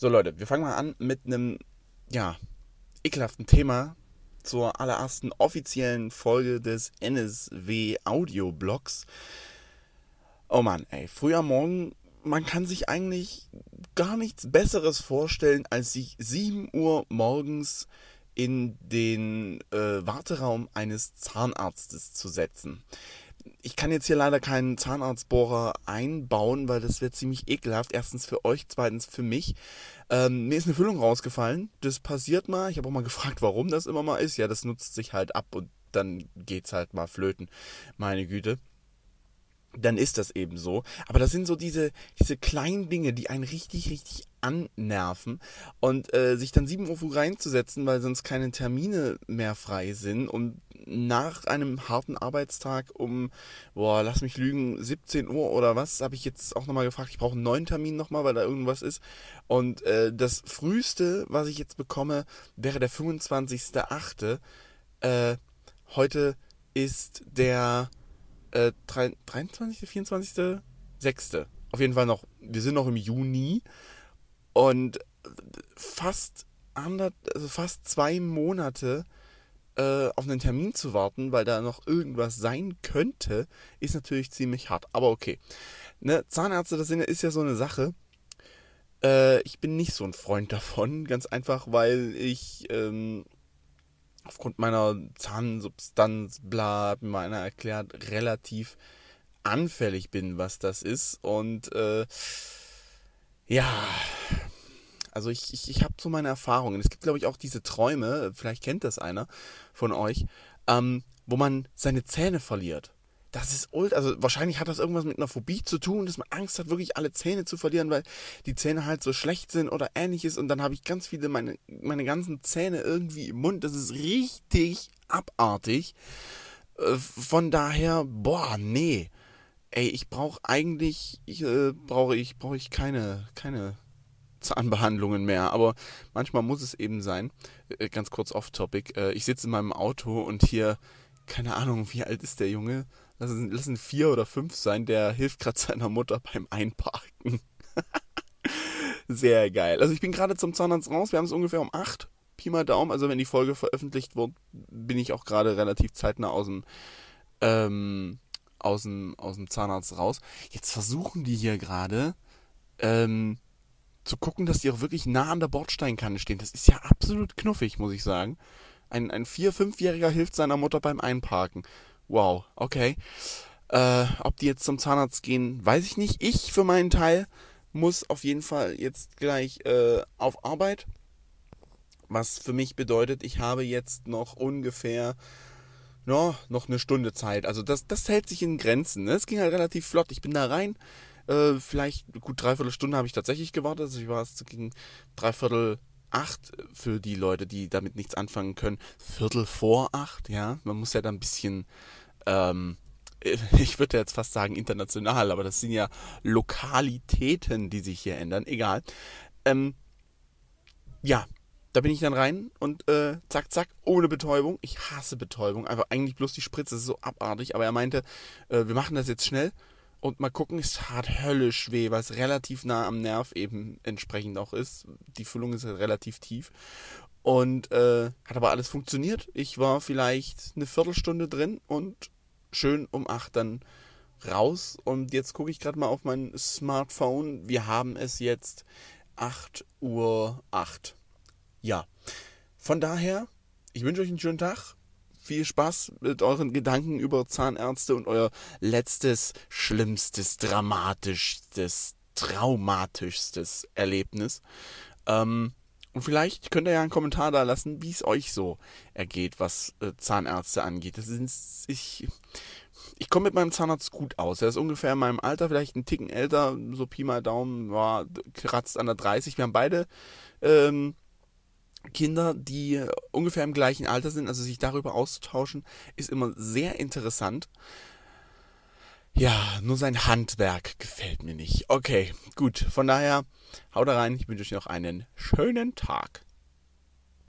So Leute, wir fangen mal an mit einem, ja, ekelhaften Thema zur allerersten offiziellen Folge des NSW Audioblogs. Oh Mann, ey, früher Morgen, man kann sich eigentlich gar nichts Besseres vorstellen, als sich 7 Uhr morgens in den äh, Warteraum eines Zahnarztes zu setzen ich kann jetzt hier leider keinen Zahnarztbohrer einbauen, weil das wäre ziemlich ekelhaft. Erstens für euch, zweitens für mich. Ähm, mir ist eine Füllung rausgefallen. Das passiert mal. Ich habe auch mal gefragt, warum das immer mal ist. Ja, das nutzt sich halt ab und dann geht's halt mal flöten. Meine Güte dann ist das eben so. Aber das sind so diese, diese kleinen Dinge, die einen richtig, richtig annerven. Und äh, sich dann 7 Uhr früh reinzusetzen, weil sonst keine Termine mehr frei sind. Und nach einem harten Arbeitstag um, boah, lass mich lügen, 17 Uhr oder was, habe ich jetzt auch nochmal gefragt. Ich brauche einen neuen Termin nochmal, weil da irgendwas ist. Und äh, das früheste, was ich jetzt bekomme, wäre der 25.8. Äh, heute ist der äh, 23., 24., 6. Auf jeden Fall noch, wir sind noch im Juni und fast, ander, also fast zwei Monate äh, auf einen Termin zu warten, weil da noch irgendwas sein könnte, ist natürlich ziemlich hart. Aber okay. Ne, Zahnärzte, das ist ja so eine Sache. Äh, ich bin nicht so ein Freund davon, ganz einfach, weil ich ähm, aufgrund meiner Zahnsubstanz, bla, hat mir einer erklärt, relativ anfällig bin, was das ist. Und äh, ja, also ich, ich, ich habe so meine Erfahrungen. Es gibt, glaube ich, auch diese Träume, vielleicht kennt das einer von euch, ähm, wo man seine Zähne verliert. Das ist ult, also wahrscheinlich hat das irgendwas mit einer Phobie zu tun, dass man Angst hat, wirklich alle Zähne zu verlieren, weil die Zähne halt so schlecht sind oder ähnliches. Und dann habe ich ganz viele, meine, meine ganzen Zähne irgendwie im Mund. Das ist richtig abartig. Äh, von daher, boah, nee. Ey, ich brauche eigentlich, ich, äh, brauche ich, brauche ich keine, keine Zahnbehandlungen mehr. Aber manchmal muss es eben sein. Äh, ganz kurz off-topic. Äh, ich sitze in meinem Auto und hier, keine Ahnung, wie alt ist der Junge? lassen, lassen vier oder fünf sein, der hilft gerade seiner Mutter beim Einparken. Sehr geil. Also ich bin gerade zum Zahnarzt raus. Wir haben es ungefähr um acht. Pi mal Daumen. Also wenn die Folge veröffentlicht wird, bin ich auch gerade relativ zeitnah aus dem, ähm, aus dem, aus dem Zahnarzt raus. Jetzt versuchen die hier gerade, ähm, zu gucken, dass die auch wirklich nah an der Bordsteinkanne stehen. Das ist ja absolut knuffig, muss ich sagen. Ein, ein vier-, fünfjähriger hilft seiner Mutter beim Einparken. Wow, okay. Äh, ob die jetzt zum Zahnarzt gehen, weiß ich nicht. Ich für meinen Teil muss auf jeden Fall jetzt gleich äh, auf Arbeit. Was für mich bedeutet, ich habe jetzt noch ungefähr no, noch eine Stunde Zeit. Also das, das hält sich in Grenzen. Ne? Es ging halt relativ flott. Ich bin da rein. Äh, vielleicht gut dreiviertel Stunde habe ich tatsächlich gewartet. Also ich war es gegen dreiviertel acht für die Leute, die damit nichts anfangen können. Viertel vor acht, ja. Man muss ja da ein bisschen, ähm, ich würde jetzt fast sagen international, aber das sind ja Lokalitäten, die sich hier ändern. Egal. Ähm, ja, da bin ich dann rein und äh, zack, zack, ohne Betäubung. Ich hasse Betäubung. Einfach eigentlich bloß die Spritze, ist so abartig. Aber er meinte, äh, wir machen das jetzt schnell. Und mal gucken, es tat höllisch weh, weil es relativ nah am Nerv eben entsprechend auch ist. Die Füllung ist relativ tief. Und äh, hat aber alles funktioniert. Ich war vielleicht eine Viertelstunde drin und schön um acht dann raus. Und jetzt gucke ich gerade mal auf mein Smartphone. Wir haben es jetzt 8 Uhr 8. Ja. Von daher, ich wünsche euch einen schönen Tag viel Spaß mit euren Gedanken über Zahnärzte und euer letztes, schlimmstes, dramatischstes, traumatischstes Erlebnis. Ähm, und vielleicht könnt ihr ja einen Kommentar da lassen, wie es euch so ergeht, was äh, Zahnärzte angeht. Das ist, ich, ich komme mit meinem Zahnarzt gut aus. Er ist ungefähr in meinem Alter, vielleicht ein Ticken älter, so Pi mal Daumen, war kratzt an der 30. Wir haben beide ähm, Kinder, die ungefähr im gleichen Alter sind, also sich darüber auszutauschen, ist immer sehr interessant. Ja, nur sein Handwerk gefällt mir nicht. Okay, gut. Von daher, haut rein. Ich wünsche euch noch einen schönen Tag.